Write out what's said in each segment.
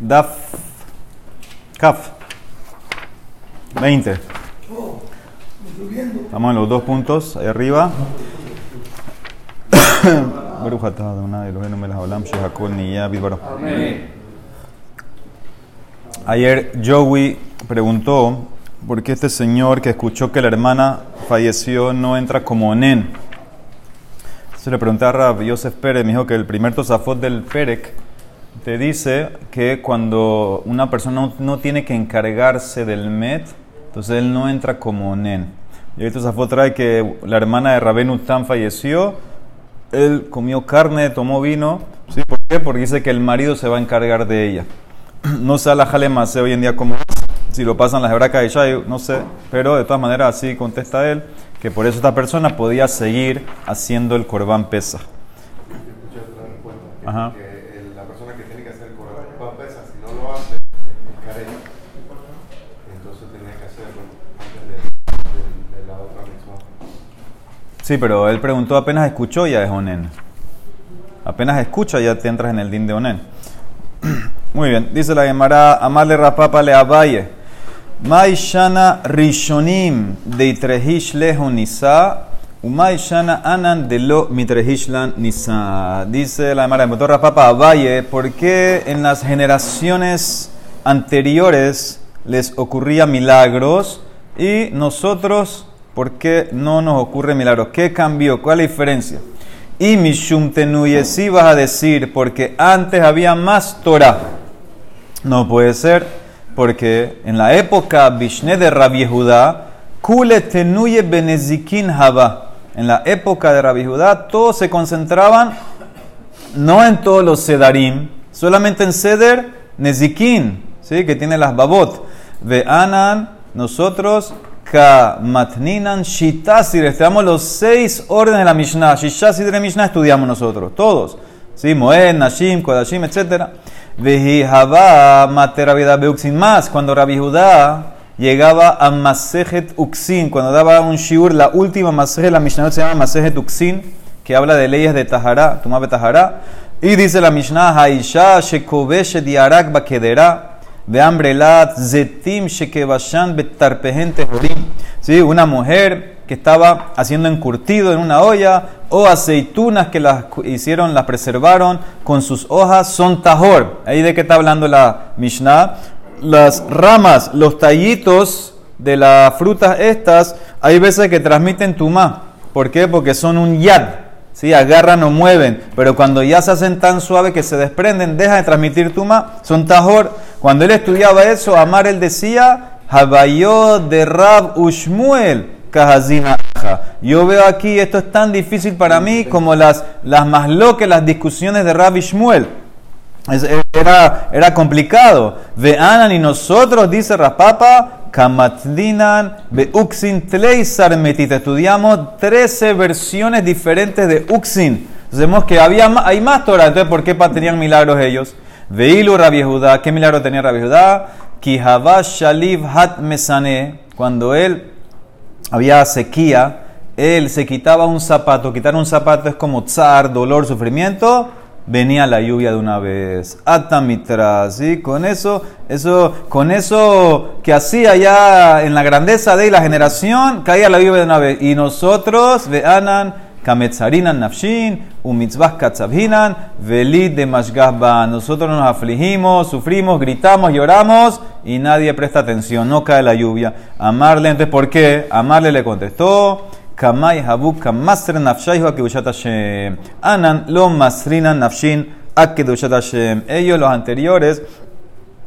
Daf. Kaf. 20. Estamos en los dos puntos, ahí arriba. Ayer Joey preguntó por qué este señor que escuchó que la hermana falleció no entra como nen. Se le pregunté a Rab Yosef Pérez, me dijo que el primer tosafot del Perek te dice que cuando una persona no, no tiene que encargarse del Met, entonces él no entra como nen. Y ahí tosafot trae que la hermana de Rabenu Tam falleció, él comió carne, tomó vino. ¿sí? ¿Por qué? Porque dice que el marido se va a encargar de ella. No sé a la jalemase hoy en día cómo es, si lo pasan las hebracas de Shai, no sé, pero de todas maneras así contesta él, que por eso esta persona podía seguir haciendo el corbán pesa. Ajá. que el- la persona que tiene que hacer el corbán pesa, si no lo hace, careta. Entonces tenía que hacerlo antes de, de- de la otra misma. Sí, pero él preguntó, apenas escuchó ya es onen. Apenas escucha ya te entras en el din de onen. Muy bien, dice la Gemara, amarle rapapa le abaye. Maishana rishonim de itrehish lehu nisa, umaishana anan de lo mitrehishlan nisa. Dice la Gemara, motor rapapa abaye, ¿por qué en las generaciones anteriores les ocurría milagros y nosotros, ¿por qué no nos ocurre milagros? ¿Qué cambió? ¿Cuál es la diferencia? Y Mishum Tenuye, sí vas a decir, porque antes había más Torah. No puede ser, porque en la época Bishne de Rabbi Judá, Kule Tenuye Benezikin Haba. En la época de Rabbi Judá, todos se concentraban no en todos los sedarim, solamente en seder nezikin, ¿sí? que tiene las babot. Veanan, nosotros, ka matninan shitasir, estudiamos los seis órdenes de la Mishnah. Shishasir de Mishnah estudiamos nosotros, todos. ¿Sí? Moed, Nashim, Kodashim, etc. Vehi haba matera vida beuxin más. Cuando Rabbi Judá llegaba a Masejet Uxin, cuando daba un shiur, la última Masejet, la Mishnah se llama Masejet Uxin, que habla de leyes de Tahara, Tumabe Tahara. Y dice la Mishnah, Haisha shekobeshe diarak bakedera, veambrelat zetim shekebashan betarpehen tehorim. ¿Sí? Una mujer que estaba haciendo encurtido en una olla, o aceitunas que las hicieron, las preservaron con sus hojas, son tahor. Ahí de qué está hablando la Mishnah. Las ramas, los tallitos de las frutas estas, hay veces que transmiten tumá. ¿Por qué? Porque son un yad. ¿Sí? Agarran o mueven. Pero cuando ya se hacen tan suaves que se desprenden, deja de transmitir tuma, son tajor. Cuando él estudiaba eso, Amar él decía, Habayó de Rab Ushmuel. Yo veo aquí, esto es tan difícil para mí como las, las más locas, las discusiones de Rab Ishmuel. Es- Era, era complicado. Veanan y nosotros, dice Raspapa, Kamatlinan, Beuxin Tleisar Metit. Estudiamos 13 versiones diferentes de Uxin. Entonces vemos que había hay más Torah. Entonces, ¿por qué tenían milagros ellos? Veilu Rabbi Judá. ¿Qué milagro tenía Rabbi Judá? Shaliv Hat Mesane. Cuando él había sequía, él se quitaba un zapato. Quitar un zapato es como tsar, dolor, sufrimiento. Venía la lluvia de una vez. Atamitra, ¿sí? Con eso, eso, con eso que hacía ya en la grandeza de la generación, caía la lluvia de una vez. Y nosotros, veanan, kametzarinan nafshin, umitzvah katzabhinan, velid de. Nosotros nos afligimos, sufrimos, gritamos, lloramos y nadie presta atención, no cae la lluvia. Amarle, entonces, ¿por qué? Amarle le contestó. Kamai habuk kamasren nafshaihu akedushat Hashem. Anan lo masrinan nafshin akedushat Hashem. Ellos, los anteriores,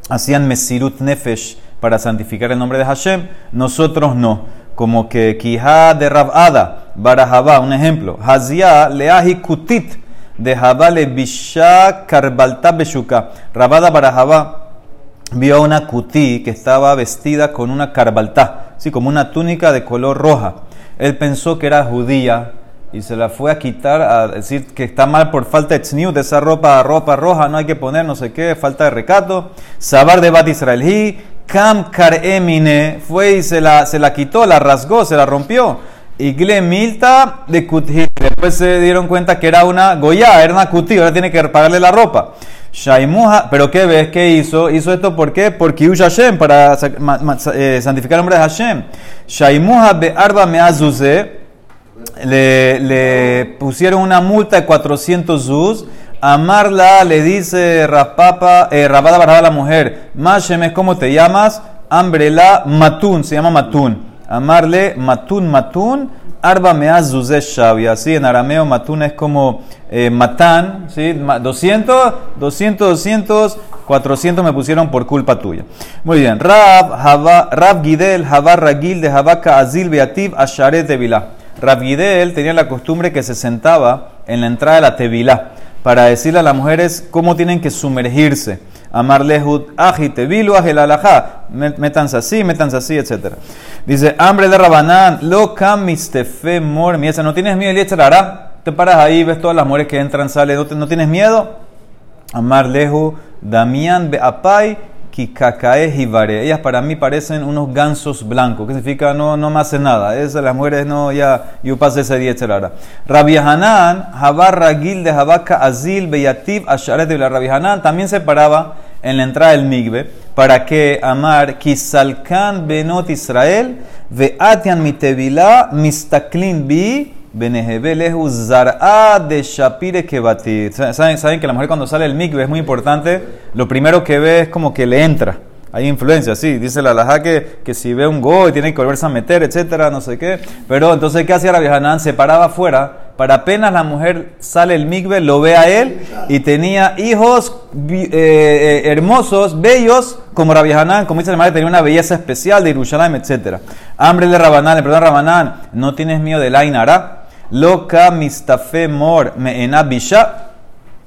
hacían mesirut nefesh para santificar el nombre de Hashem. Nosotros no. Como que Kihá de Rabada, Barajabá, un ejemplo. Hazia leahi kutit de Jabá le bisha karbalta beshuka. Rabada Barajabá vio una kutí que estaba vestida con una carbaltá, así como una túnica de color roja. Él pensó que era judía y se la fue a quitar a decir que está mal por falta de tzniut, de esa ropa, ropa roja, no hay que poner no sé qué, falta de recato. Sabar de Bat Israelí, Kam Kar Emine, fue y se la, se la quitó, la rasgó, se la rompió. Igle Milta de Kuthi. Después se dieron cuenta que era una Goya, era una Kuthi, ahora tiene que pagarle la ropa. Shaimuha, pero ¿qué ves? ¿Qué hizo? Hizo esto ¿por qué? Por Kiyush Hashem, para eh, santificar el nombre de Hashem. Shaimuha be arba meazuze, le, le pusieron una multa de 400 zuz. Amarla le dice Rapapa, eh, Rabada Baraba a la mujer, Mashem, ¿cómo te llamas? Ambrela Matun, se llama Matun. Amarle Matun Matun, Arba Meaz Shavi. Así en arameo Matun es como eh, Matán, ¿sí? Ma- 200, 200, 200, 400 me pusieron por culpa tuya. Muy bien. Rab, Java- Rab Gidel, Javar Ragil de Javaka Azil Beativ Asharet Tevilá. Rab Gidel tenía la costumbre que se sentaba en la entrada de la Tevilá para decirle a las mujeres cómo tienen que sumergirse. Amar lehut aji tevilu ajel alajá. Métanse así, métanse así, etc. Dice, hambre de Rabanán, lo camistefe mor miesa. ¿No tienes miedo, hará? Te paras ahí, ves todas las mujeres que entran, salen. ¿No, tienes miedo? Amar lehu, Damián beapay, jibare. Ellas para mí parecen unos gansos blancos. ¿Qué significa? No, no me hacen nada. Esas las mujeres no, ya, yo pasé ese día, etc. Rabbi Hanan, Ragil de Jabaka Azil, Beyativ, Asharet de Rabbi Hanan también se paraba en la entrada del migbe para que amar Kisalkan Benot Israel, Veatian mitevila, mistaklin bi, Benehebelehu zar'a de Shapire Kebati. ¿Saben, saben que la mujer cuando sale del mikve es muy importante. Lo primero que ve es como que le entra. Hay influencia, sí. Dice la alajá que, que si ve un go y tiene que volverse a meter, etcétera, no sé qué. Pero entonces, ¿qué hacía vieja Se paraba afuera para apenas la mujer sale el mikve, lo ve a él y tenía hijos eh, eh, hermosos, bellos, como Rabbi Hanan, como dice la madre, tenía una belleza especial de Yerushalayim, etcétera. Hambre de Rabanán, perdón Rabanán, ¿no tienes miedo del Ainara? Loca mistafe mor me enabisha.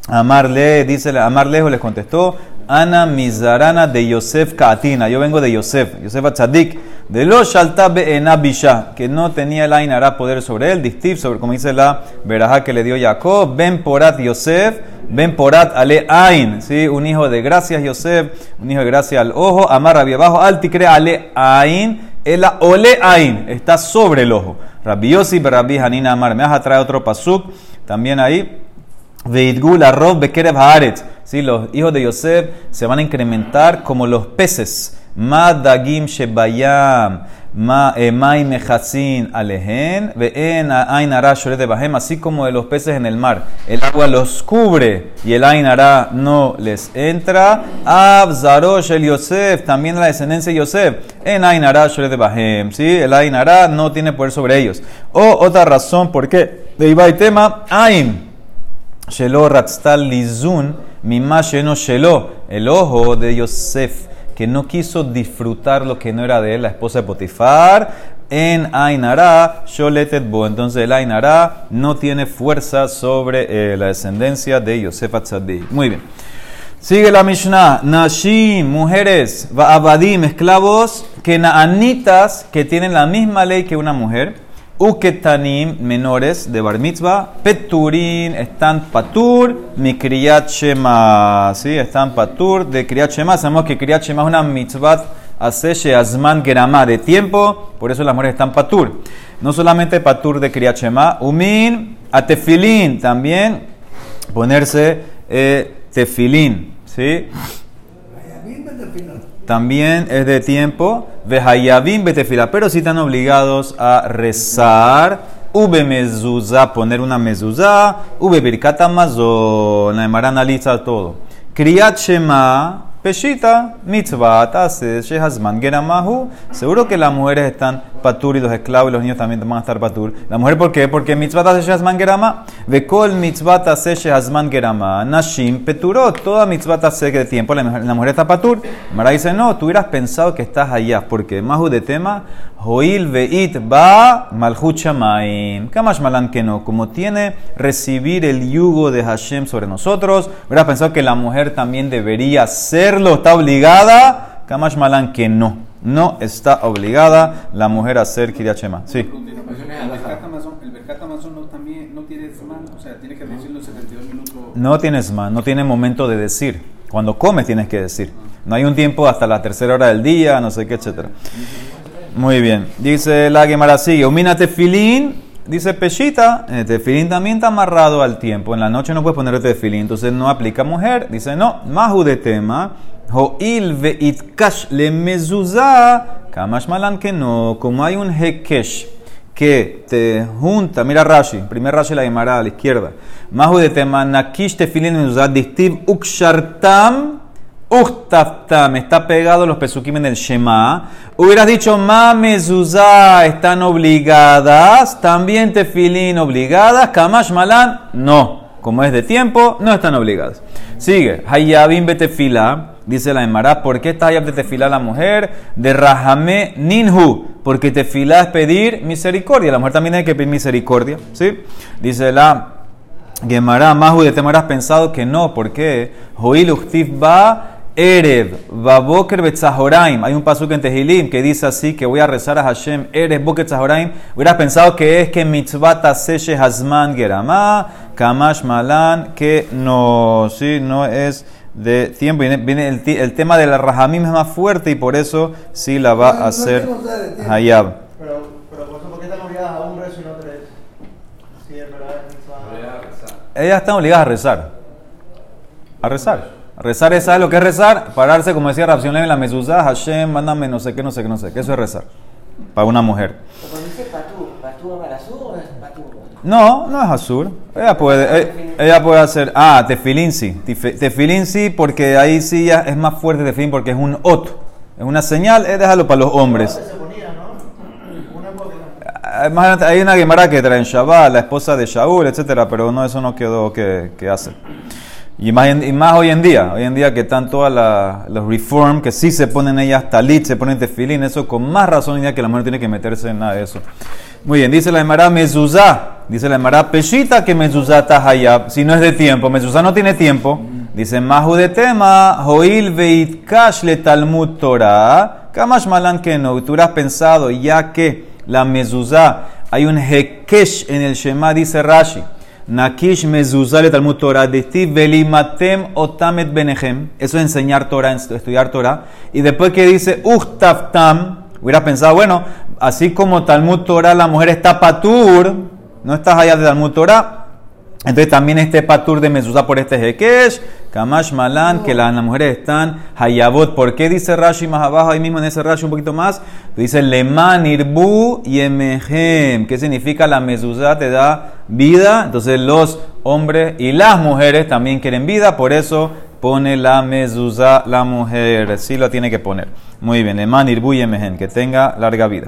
Amarle, dice, Amarlejo les contestó, Ana Mizarana de Yosef Kaatina. Yo vengo de Yosef, Yosef Atzadik, de los Shaltabe en Abisha, que no tenía el Ainara poder sobre él, distif, sobre como dice la verajá que le dio Jacob, Ben Porat Yosef, Ben Porat Ale Ain, ¿sí? un hijo de gracias Yosef, un hijo de gracia al ojo, Amar abajo, Alticre Ale Ain, el Ole Ain, está sobre el ojo. Rabbi Yosif, Rabbi Hanina Amar, me vas a traer otro pasuk, también ahí. Veidgul arroz bekerev haaretz. Sí, los hijos de Yosef se van a incrementar como los peces. Ma dagim shebayam. Bahem. Así como de los peces en el mar. El agua los cubre y el ain ara no les entra. Ab zarosh el Yosef. También la descendencia de Yosef. En ain ara shoret bahem. Sí, el ain ara no tiene poder sobre ellos. O otra razón, ¿por qué? De Ibai tema, ain. Shelo Ratztal Lizun, Mima Sheno Shelo, el ojo de Yosef, que no quiso disfrutar lo que no era de él, la esposa de Potifar, en Ainara, Sholetet Bo. Entonces el Ainara no tiene fuerza sobre eh, la descendencia de Yosef Atzadik. Muy bien. Sigue la Mishnah. Nashim, mujeres, Abadim, esclavos, que naanitas, que tienen la misma ley que una mujer. Uketanim, menores de bar mitzvah, peturin, están patur, mi kriyat shema, ¿sí? Están patur de kriyat shema. Sabemos que kriyat shema es una mitzvah hace azman gerama de tiempo, por eso las mujeres están patur. No solamente patur de kriyat shema, umin, atefilin, también ponerse eh, tefilin, ¿sí? También es de tiempo. Vejayavim betefila. Pero si están obligados a rezar. Ube mezuzá, poner una mezuzá. Ube birkata mazón. La analiza todo. Kriyat Shema. Peshita, mitzvah, tases, shehazman, geramahu. Seguro que las mujeres están patur y los esclavos y los niños también van a estar patur. ¿La mujer por qué? Porque mitzvah tases, shehazman, gerama. Vekol mitzvah tases, shehazman, gerama. Nashim, peturot. Toda mitzvah tases de tiempo, la, mujer- está patur. Mara dice, no, tú hubieras pensado que estás allá. Porque mahu de tema, hoil veit ba malchut shamaim. Kamash malan que no. Como tiene recibir el yugo de Hashem sobre nosotros, hubieras pensado que la mujer también debería hacerlo. Está obligada. Kamash malan que no. No está obligada la mujer a hacer Kiryat Shema. Sí. No, también, no tiene Zman, o sea, tiene que decirlo en 72 minutos. No tienes más, no tiene momento de decir. Cuando comes tienes que decir. No hay un tiempo hasta la tercera hora del día, no sé qué, etcétera. Muy bien. Dice la Gemara sigue. Umina tefilín, Dice Peshita, el tefilín también está amarrado al tiempo. En la noche no puedes poner el tefilín, entonces no aplica mujer. Dice no, mahu de tema. Ho'il ve'itkash le mezuzah. Kamash malan que no. Como hay un hekesh que te junta, mira Rashi, primer Rashi la llamará a la izquierda. Mahu de tema, nakish tefilin mezuzah, dictiv ukshartam. Uchtaftam, está pegado los pesukim en el Shema. Hubieras dicho, ma mezuzá están obligadas, también tefilín obligadas, kamash malan, no. Como es de tiempo, no están obligadas. Sigue, hayabim betefila, dice la Emara, ¿por qué está hayab de tefila la mujer? De rahame ninhu, porque tefila es pedir misericordia. La mujer también tiene que pedir misericordia, ¿sí? Dice la Gemara, Mahu de Temara has pensado que no, ¿por qué? Joil va Erev, Baboker Betzahoraim. Hay un pasuk en Tehilim que dice así: que voy a rezar a Hashem, Erev, Boker Betzahoraim. Hubieras pensado que es que mitzvah seche Hazman Gerama, Kamash Malan, que no, sí, no es de tiempo. Viene, viene el, ti- el tema de la Rahamim es más fuerte y por eso sí la va a hacer Hayab. Pero, pero por eso, ¿por qué están obligadas a un rezo y no tres? Sí, es verdad. es mitzvah. Ellas están obligadas a rezar. A rezar. Rezar es, ¿sabes lo que es rezar? Pararse, como decía Rapción en la mezuzá, Hashem, mándame no sé qué, no sé qué, no sé qué. Eso es rezar. Para una mujer. Pero cuando dice patur, ¿patur para azul o es patur? No, no es azul. Ella puede, eh, ella puede hacer. Ah, tefilín sí. Tefi- Tefilín sí, porque ahí sí ya es más fuerte tefilín porque es un ot. Es una señal, eh, déjalo para los hombres. Ah, Más adelante hay una Gemara que trae en Shabbat, la esposa de Shaul, etcétera, pero no, eso no quedó que, que hace. Y más, y más hoy en día, hoy en día que están todas la- los reform, que sí se ponen ellas talit, se ponen tefilín, eso con más razón día que la mujer tiene que meterse en nada de eso. Muy bien, dice la Emara mezuzá, dice la Emara peshita que mezuzá tahayab, si no es de tiempo, mezuzá no tiene tiempo, dice mahu de tema, hoil veitkash le talmud Torah, kamash malan que no, tú hubieras pensado ya que la mezuzá, hay un hekesh en el Shema, dice Rashi, Nakish mezuzá le Talmud Torah, velimatem otamet benechem. Eso es enseñar Torah, estu- estudiar Torah. Y después que dice uchtaftam, hubiera pensado, bueno, así como Talmud Torah, la mujer está patur, no estás allá de Talmud Torah. Entonces también este patur de mezuzá por este hekesh, kamash malan, que las, mujeres están hayabot. ¿Por qué dice Rashi más abajo, ahí mismo en ese Rashi un poquito más? Dice leman irbu yemehem. ¿Qué significa la mezuzá? Te da vida. Entonces los hombres y las mujeres también quieren vida, por eso pone la mezuzá la mujer. Sí lo tiene que poner. Muy bien, que tenga larga vida.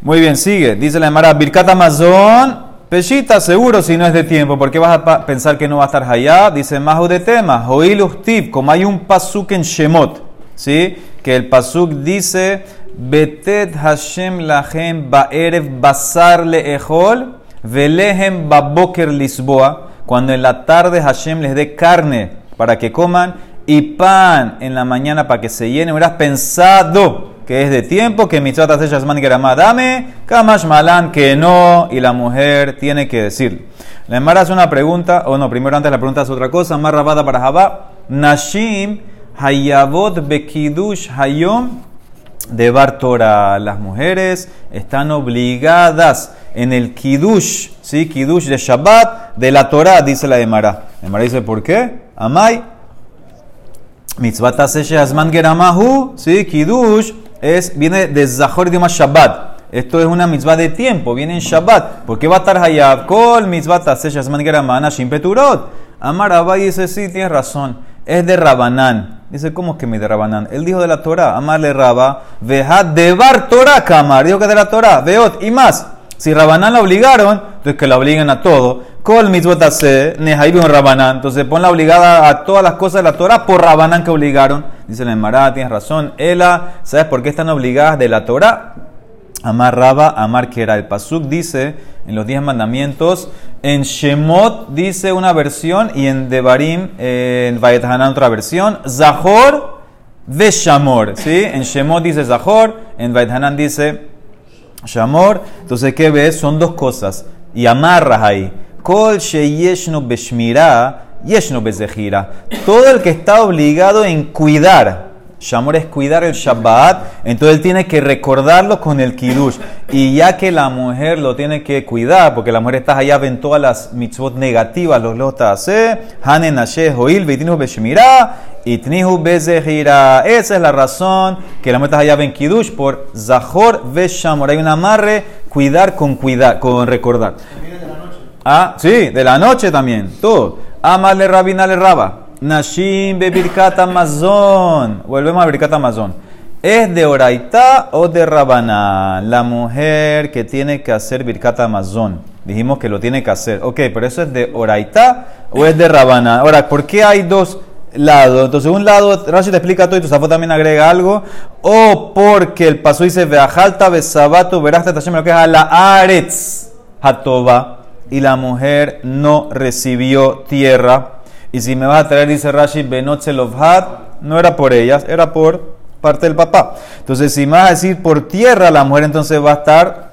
Muy bien, sigue. Dice la Emara, Birkat Amazon, Peshita, seguro si no es de tiempo. ¿Por qué vas a pensar que no va a estar allá? Dice Mahu de tema, Joil como hay un pasuk en Shemot, ¿sí? Que el pasuk dice, Betet Hashem lachem ba'erev basar le'echol, velehem baboker lisboa, cuando en la tarde Hashem les dé carne para que coman y pan en la mañana para que se llenen. Hubieras pensado que es de tiempo, que mitzvah taseh yasman geramá, dame, kamash malan, que no, y la mujer tiene que decir. La Emara hace una pregunta, o no, primero antes la pregunta es otra cosa, más rabada para Jabá. Nashim hayavot bekidush hayom de Bar Torah. Las mujeres están obligadas en el Kiddush, ¿sí? Kiddush de Shabbat, de la Torah, dice la Emara. La Emara dice, ¿por qué? Amai, Mitzvah taseh azman geramahu, sí, kiddush, es, viene de Zahor idioma Shabbat. Esto es una mitzvah de tiempo, viene en Shabbat. ¿Por qué va a estar hayab? Kol mitzvah taseh azman geramah nashim peturot. Amar Abai dice, sí, tienes razón. Es de Rabanán. Dice, ¿cómo es que me de Rabanán? Él dijo de la Torah. Amarle Raba, veja debar Torah, Kamar. Dijo que de la Torah, veot, y más. Si Rabanán la obligaron, entonces que la obliguen a todo. Kol mitzvot hace, nehaibun Rabanán. Entonces pon la obligada a todas las cosas de la Torah por Rabanán que obligaron. Dice la Emara, tienes razón. Ela, ¿sabes por qué están obligadas de la Torah? Amar Raba, Amar Kera. El Pasuk dice en los diez mandamientos, en Shemot dice una versión y en Devarim, eh, en Vayet Hanan otra versión, Zahor de Shamor. ¿sí? En Shemot dice Zahor, en Vayet Hanan dice Shamor. Entonces, ¿qué ves? Son dos cosas. Y amarras ahí. Kol sheyeshno beshmira, yeshno bezehira. Todo el que está obligado en cuidar Shamor es cuidar el Shabbat, entonces él tiene que recordarlo con el Kiddush. Y ya que la mujer lo tiene que cuidar, porque la mujer está allá en todas las mitzvot negativas, los lotas, Hanen Ashe Hoil, Veitinu Beshmirá, Itnihu Bezehira. Esa es la razón que la mujer está allá en Kiddush por Zahor Veshamor. Hay un amarre, cuidar con cuidar, con recordar. Ah, sí, de la noche también, todo. Amale Rabinale Raba. Nashim Bebirkat Amazon. Volvemos a Birkat Amazon. ¿Es de Oraitá o de Rabaná? La mujer que tiene que hacer Birkat Amazon. Dijimos que lo tiene que hacer. Ok, pero eso es de Oraitá o es de Rabaná. Ahora, ¿por qué hay dos lados? Entonces, un lado, Rashi te explica todo y tu Safo también agrega algo. O porque el paso dice Veajalta Besabato Verás Tashem, lo que es a la Aretz Hatoba. Y la mujer no recibió tierra. Y si me vas a traer, dice Rashi, Benot Selovhat, no era por ellas, era por parte del papá. Entonces, si me vas a decir por tierra, la mujer entonces va a estar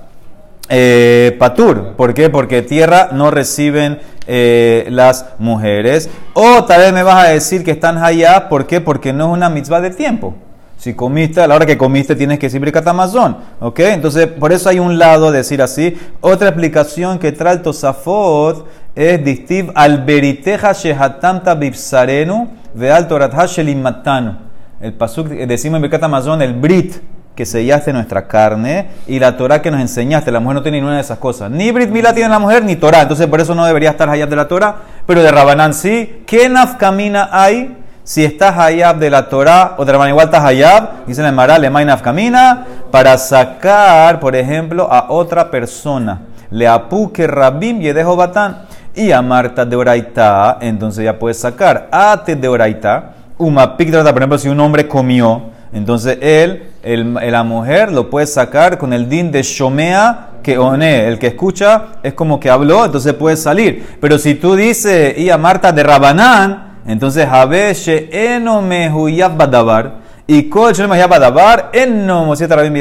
eh, patur. ¿Por qué? Porque tierra no reciben eh, las mujeres. O tal vez me vas a decir que están allá. ¿Por qué? Porque no es una mitzvah de tiempo. Si comiste, a la hora que comiste tienes que decir catamazón. ¿Ok? Entonces, por eso hay un lado decir así. Otra explicación que trae el Tosafot es distiv al beriteja shehatanta bipsarenu veal toratha shelimatanu. El pasuk decimos en Birkat Amazon el brit que sellaste nuestra carne y la Torah que nos enseñaste. La mujer no tiene ninguna de esas cosas. Ni Brit Mila tiene la mujer ni Torah. Entonces por eso no debería estar Hayab de la Torah. Pero de Rabanán sí. ¿Qué nafkamina hay si estás Hayab de la Torah o de Rabanán igual estás Hayab? Dice la Emara, le nafkamina para sacar, por ejemplo, a otra persona. Le apu que rabim yedejo batán y a Marta de Oraitá, entonces ya puedes sacar ate de Oraitá, uma pictrata, por ejemplo, si un hombre comió, entonces él, el, la mujer, lo puede sacar con el din de Shomea, que one, el que escucha, es como que habló, entonces puede salir. Pero si tú dices, y a Marta de Rabanán, entonces, Habeshe eno mehuyab badabar, y kol mehuyab badabar, eno mosieta rabim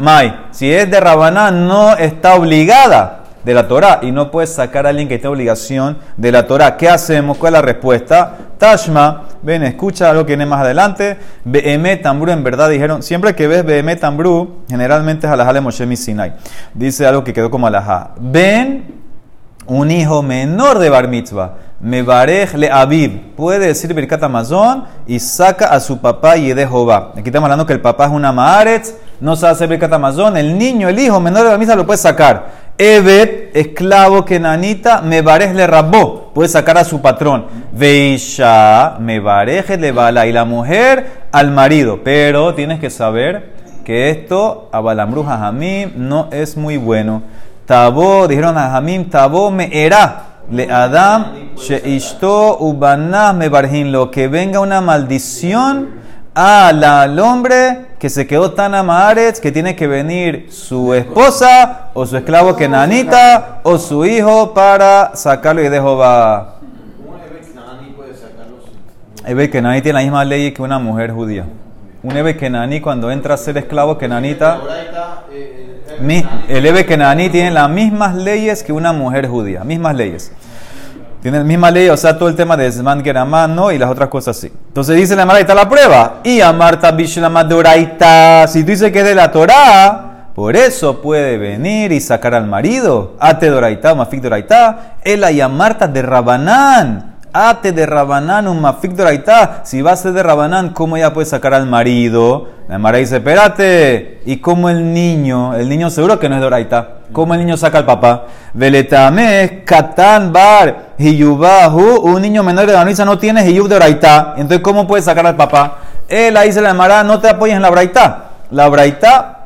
mai. Si es de Rabanán, no está obligada de la Torah y no puedes sacar a alguien que tenga obligación de la Torah. ¿Qué hacemos? ¿Cuál es la respuesta? Tashma, ven, escucha lo que viene más adelante. Behemet Tambru, en verdad dijeron, siempre que ves Behemet Tambru, generalmente es alajá de Moshe Sinai. Dice algo que quedó como alajá. Ven un hijo menor de Bar Mitzvah. Mebarej le Aviv. Puede decir Birkat Amazon y saca a su papá y de Jehová. Aquí estamos hablando que el papá es una Maaretz, no sabe hacer Birkat Amazon. El niño, el hijo menor de Bar Mitzvah lo puede sacar. Evet, esclavo que nanita, me barej le rabó, puede sacar a su patrón. Veisha, me bareje le bala, y la mujer al marido. Pero tienes que saber que esto, a Balambruja Jamim, no es muy bueno. Tabó, dijeron a Jamim, tabó me era. Le Adam, she ishto ubanah me barjin, lo que venga una maldición al hombre que se quedó tan amaretz que tiene que venir su esposa o su esclavo kenanita o su hijo para sacarlo y de Jehová. Ebe Kenani tiene la misma ley que una mujer judía. Un Ebe Kenani cuando entra a ser esclavo kenanita, el Ebe Kenani tiene las mismas leyes que una mujer judía, mismas leyes. Tiene la misma ley, o sea, todo el tema de Zman ¿no? y las otras cosas así. Entonces dice la Mara, está la prueba. Y a Marta Doraita, si tú dices que es de la Torah, por eso puede venir y sacar al marido. Ate Doraita, Mafik Doraita. Él y a Marta de Rabanán. Ate de Rabanán, un Mafik Doraita. Si va a ser de Rabanán, ¿cómo ella puede sacar al marido? La Mara dice, espérate. ¿Y cómo el niño? El niño seguro que no es Doraita. ¿Cómo el niño saca al papá? Veletame, Katan Bar, Hiyubahu, un niño menor de la no tiene Hiyub de Braita. Entonces, ¿cómo puede sacar al papá? Él ahí se le llamará, no te apoyes en la Braita. La Braita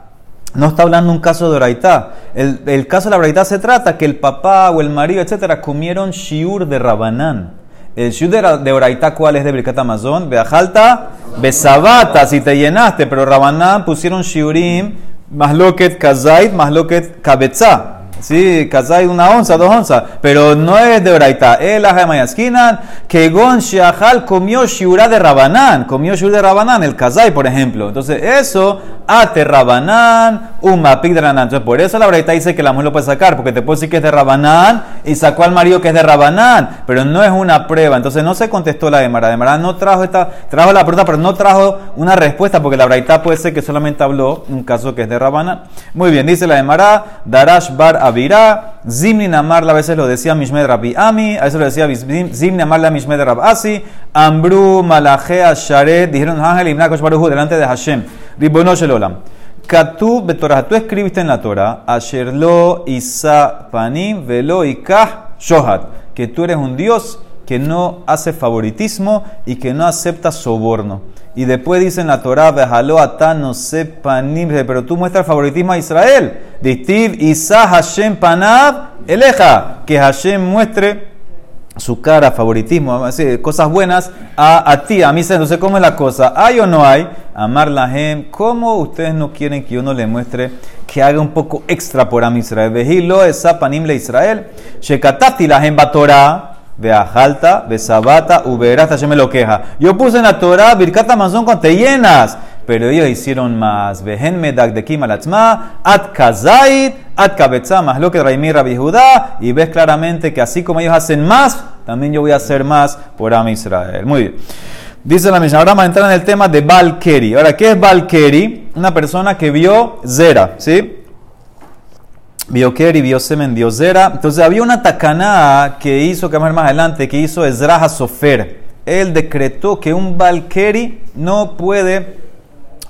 no está hablando un caso de Braita. El, el, caso de la Braita se trata que el papá o el marido, etcétera, comieron shiur de Rabanán. El shiur de, Oraita, ¿cuál es de Birkat Amazon? Beajalta, Besabata, si te llenaste, pero Rabanán pusieron shiurim Mahloket Kazait, Mahloket Kabetza. Sí, kazai una onza, dos onzas. Pero no es de oraita. El aja de mayaskinan, que gon shahal comió shiura de rabanán. Comió shiura de rabanán, el kazai, por ejemplo. Entonces, eso, ate rabanán, un mapik de rabanán. Entonces, por eso la oraita dice que la mujer lo puede sacar, porque te puede decir que es de rabanán y sacó al marido que es de rabanán. Pero no es una prueba. Entonces, no se contestó la demara. Demara no trajo esta, trajo la pregunta, pero no trajo una respuesta, porque la oraita puede ser que solamente habló un caso que es de rabanán. Muy bien, dice la demara, darash bar avirá, zimni namarla, a veces lo decía Mishmed Rabbi Ami, a veces lo decía zimni namarla Mishmed Rab Asi, ambru malachea sharet, dijeron ángeles y Baruchu delante de Hashem, ribono shelolam. Katu betorah, tú escribiste en la Torah, asherlo isa panim velo ikah shohat, que tú eres un Dios que no hace favoritismo y que no acepta soborno. Y después dice en la Torah, Bejalo ata no sepanim, pero tú muestras favoritismo a Israel. Distiv Isa Hashem panad eleja, que Hashem muestre su cara, favoritismo, cosas buenas a, a ti, a mí. Entonces, ¿cómo es la cosa? ¿Hay o no hay? Amar la gente. ¿Cómo ustedes no quieren que uno le muestre que haga un poco extra por Am Israel? Vejilo esa panim le Israel. Shekatati la gente Torah. Veajalta, Besabata, Uberasta, hasta me lo queja. Yo puse en la Torah Birkata Manzón con te llenas, pero ellos hicieron más. Vejen medak de Kimalatzma, At Kazait, At Kabetza, más lo que Raimi Rabbi Judá, y ves claramente que así como ellos hacen más, también yo voy a hacer más por Am Israel. Muy bien. Dice la misma. Ahora vamos a entrar en el tema de Balkeri. Ahora, ¿qué es Balkeri? Una persona que vio Zera, ¿sí? Vio vio Zera. Entonces había una tacaná que hizo, que más adelante, que hizo Ezra Sofer. Él decretó que un Balkeri no puede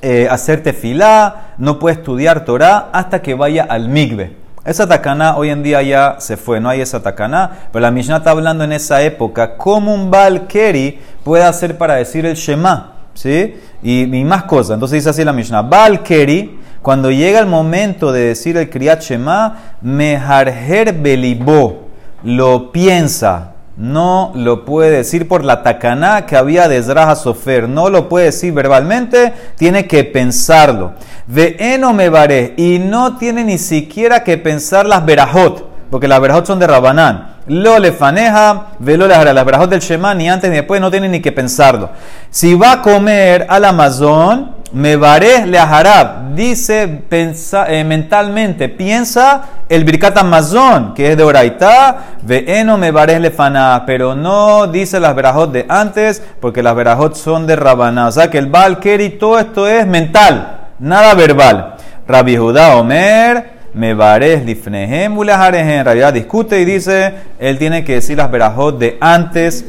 eh, hacer tefilá, no puede estudiar Torah hasta que vaya al migbe. Esa tacaná hoy en día ya se fue, no hay esa tacaná, pero la Mishnah está hablando en esa época cómo un Balkeri puede hacer para decir el Shema, ¿sí? Y, y más cosas. Entonces dice así la Mishnah, Balkeri cuando llega el momento de decir el Kriyat Shema, Meharher Belibó, lo piensa, no lo puede decir por la tacaná que había de Zraha Sofer, no lo puede decir verbalmente, tiene que pensarlo. Ve eno me y no tiene ni siquiera que pensar las verajot, porque las verajot son de Rabanán. Lo le faneja, velo las verajot del Shema, ni antes ni después, no tiene ni que pensarlo. Si va a comer al Amazon, me varé le ajarab. Dice eh, mentalmente, piensa el birkat amazon, que es de oraitá, eno me varé le fana, pero no dice las verajot de antes, porque las verajot son de rabaná. O sea que el bal todo esto es mental, nada verbal. Rabbi Judá Omer, me vares lifnehem en realidad discute y dice, él tiene que decir las verajot de antes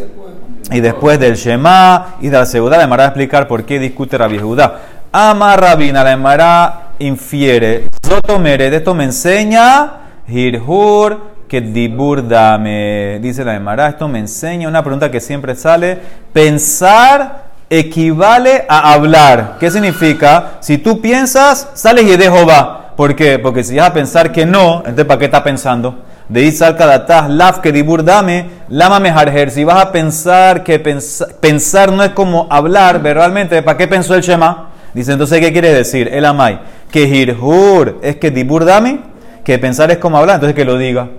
y después del Shema y de la Segunda. Le va a explicar por qué discute Rabbi Judá. Ama Rabina, la Emara infiere. Zotomere, de esto me enseña Hirhur que dibur dame. Dice la Emara, esto me enseña una pregunta que siempre sale. Pensar equivale a hablar. ¿Qué significa? Si tú piensas, sales y de Jehová. ¿Por qué? Porque si vas a pensar que no, entonces ¿para qué estás pensando? De Isal Kadatah, Laf que dibur dame, Lama mejarher. Si vas a pensar que pensar no es como hablar verbalmente, ¿para qué pensó el Shema? Dice, entonces, ¿qué quiere decir? El amai. Que hirhur es que dibur dami, que pensar es como hablar, entonces que lo diga.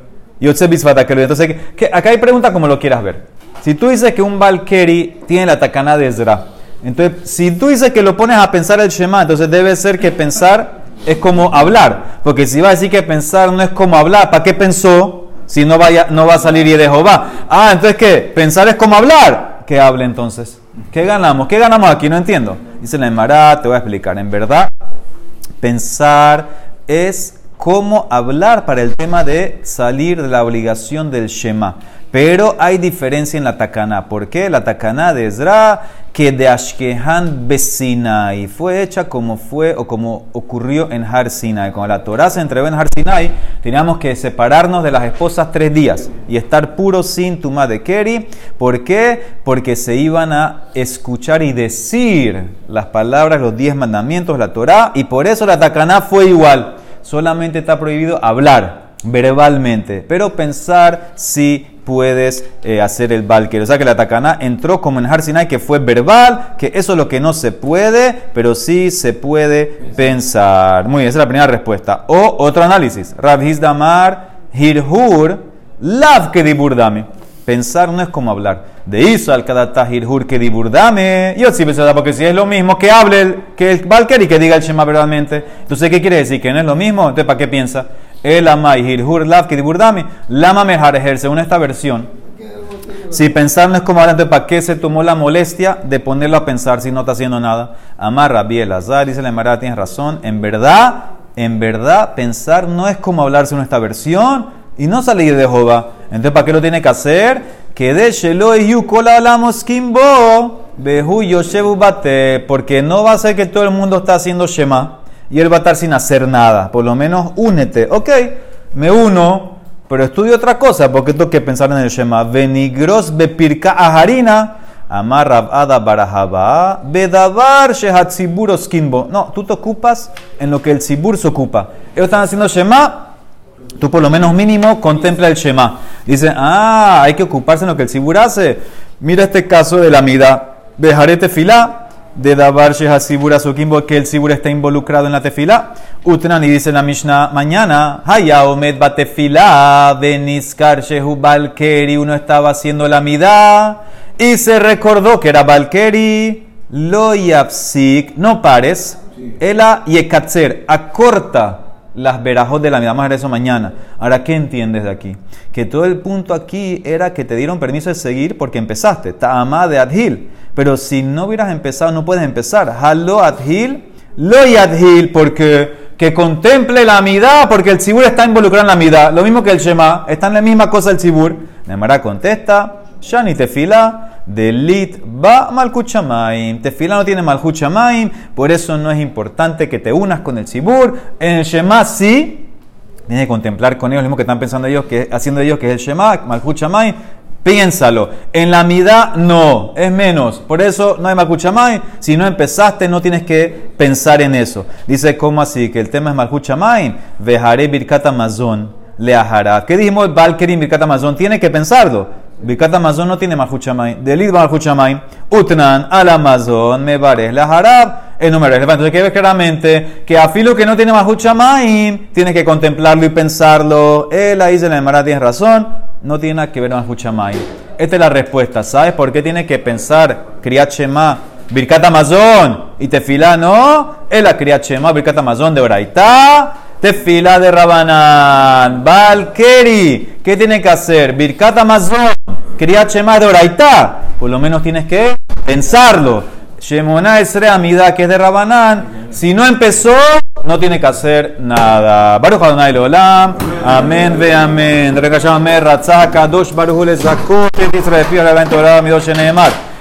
Y bisfata que lo diga. Entonces, que, acá hay pregunta como lo quieras ver. Si tú dices que un Valkeri tiene la takana de Ezra, entonces, si tú dices que lo pones a pensar el Shema, entonces debe ser que pensar es como hablar. Porque si va a decir que pensar no es como hablar, ¿para qué pensó? Si no, vaya, no va a salir y de Jehová. Ah, entonces, ¿qué? Pensar es como hablar. ¿Qué hable entonces? ¿Qué ganamos? ¿Qué ganamos aquí? No entiendo. Dice la Emara, te voy a explicar. En verdad, pensar es cómo hablar para el tema de salir de la obligación del Shema. Pero hay diferencia en la takana. ¿Por qué? La takana de Ezra, que de Ashkehan y fue hecha como fue o como ocurrió en Har Sinai. Cuando la Torah se entregó en Har Sinai, teníamos que separarnos de las esposas tres días y estar puros sin tuma de Keri. ¿Por qué? Porque se iban a escuchar y decir las palabras, los diez mandamientos, la Torah, y por eso la takana fue igual. Solamente está prohibido hablar verbalmente, pero pensar sí puedes eh, hacer el Balker. O sea que la Takana entró como en Har Sinai, que fue verbal, que eso es lo que no se puede, pero sí se puede pensar. Muy bien, esa es la primera respuesta. O otro análisis. Rav Damar Hirhur, lav que diburdame. Pensar no es como hablar. De Iso al kadata hirhur que diburdame. Yo sí pensaba, porque si es lo mismo que hable que el Valker y que diga el Shema verbalmente. Entonces, ¿qué quiere decir? Que no es lo mismo. Entonces, ¿para qué piensa? El amai hirhur lav que diburdame. Lama mejar ejerce según esta versión. Si pensar no es como entonces ¿para qué se tomó la molestia de ponerlo a pensar si no está haciendo nada? Amarra, Biel, Azar, dice la Emara, tienes razón. En verdad, en verdad, pensar no es como hablar según esta versión y no salir de Jehová. Entonces, ¿para qué lo tiene que hacer? Que de y Yukola hablamos Kimbo, Behu Yoshebu Bate, porque no va a ser que todo el mundo está haciendo Shema y él va a estar sin hacer nada. Por lo menos únete. Ok, me uno, pero estudio otra cosa, porque tengo que pensar en el Shema. Venigros bepirka aharina. Amar Ada Barahaba, Bedavar Shehatziburos Kimbo. No, tú te ocupas en lo que el Sibur se ocupa. Ellos están haciendo Shema, tú por lo menos mínimo contempla el Shema. Dice, ah, hay que ocuparse en lo que el Sibur hace. Mira este caso de la mida. Bejaré tefilá, de Davar Shehatzibur Kimbo, que el Sibur está involucrado en la tefilá. Utnan y dice la Mishnah mañana, Haya Omed Batefilá, Beniskar Shehu Balkeri, uno estaba haciendo la mida y se recordó que era Valkeri, lo yapsik, no pares, ela yekatzer, acorta las verajos de la vida. Vamos a mañana. Ahora, ¿qué entiendes de aquí? Que todo el punto aquí era que te dieron permiso de seguir porque empezaste. Ta'amá de Adhil. Pero si no hubieras empezado, no puedes empezar. Halo Adhil, lo yadhil, porque que contemple la amidad, porque el Sibur está involucrado en la amidad. Lo mismo que el Shema, está en la misma cosa el Sibur. Nemara contesta, Shani tefila, delit ba malkuchamaim. Tefila no tiene malkuchamaim, por eso no es importante que te unas con el Sibur. En el Shema sí, tienes que contemplar con ellos lo mismo que están pensando ellos, que haciendo ellos, que es el Shema, malkuchamaim. Piénsalo. En la mitad no, es menos. Por eso no hay malkuchamay. Si no empezaste, no tienes que pensar en eso. Dice, ¿cómo así? Que el tema es malkuchamay. Vejaré birkat amazon le ajará. ¿Qué dijimos? Valkyrie birkat amazon. Tiene que pensarlo. Birkat amazon no tiene malkuchamay. Delit malkuchamay. Utnan al amazon me bares le ajará. El número es Entonces, que ver claramente que a filo que no tiene malkuchamay, tienes que contemplarlo y pensarlo. Él ahí se le llamará, tienes razón no tiene nada que ver con Escuchamay. Esta es la respuesta. ¿Sabes por qué tiene que pensar Kriyat Shema, Birkat Amazon y Tefilá? No, es la Kriyat Shema, Birkat Amazon de Oraitá, Tefilá de Rabanán, Valkeri. ¿Qué tiene que hacer? Birkat Amazon, Kriyat Shema de Oraitá. Por lo menos tienes que pensarlo. Shemona Esre Amida, que es de Rabanán. Si no empezó, no tiene que hacer nada. Baruch Adonai Leolam. Amén ve amén. Rekasham. Ratzaka. Dosh Baruch Ule Zakot. Israel Pia Levent Olam. Midosh Neemar.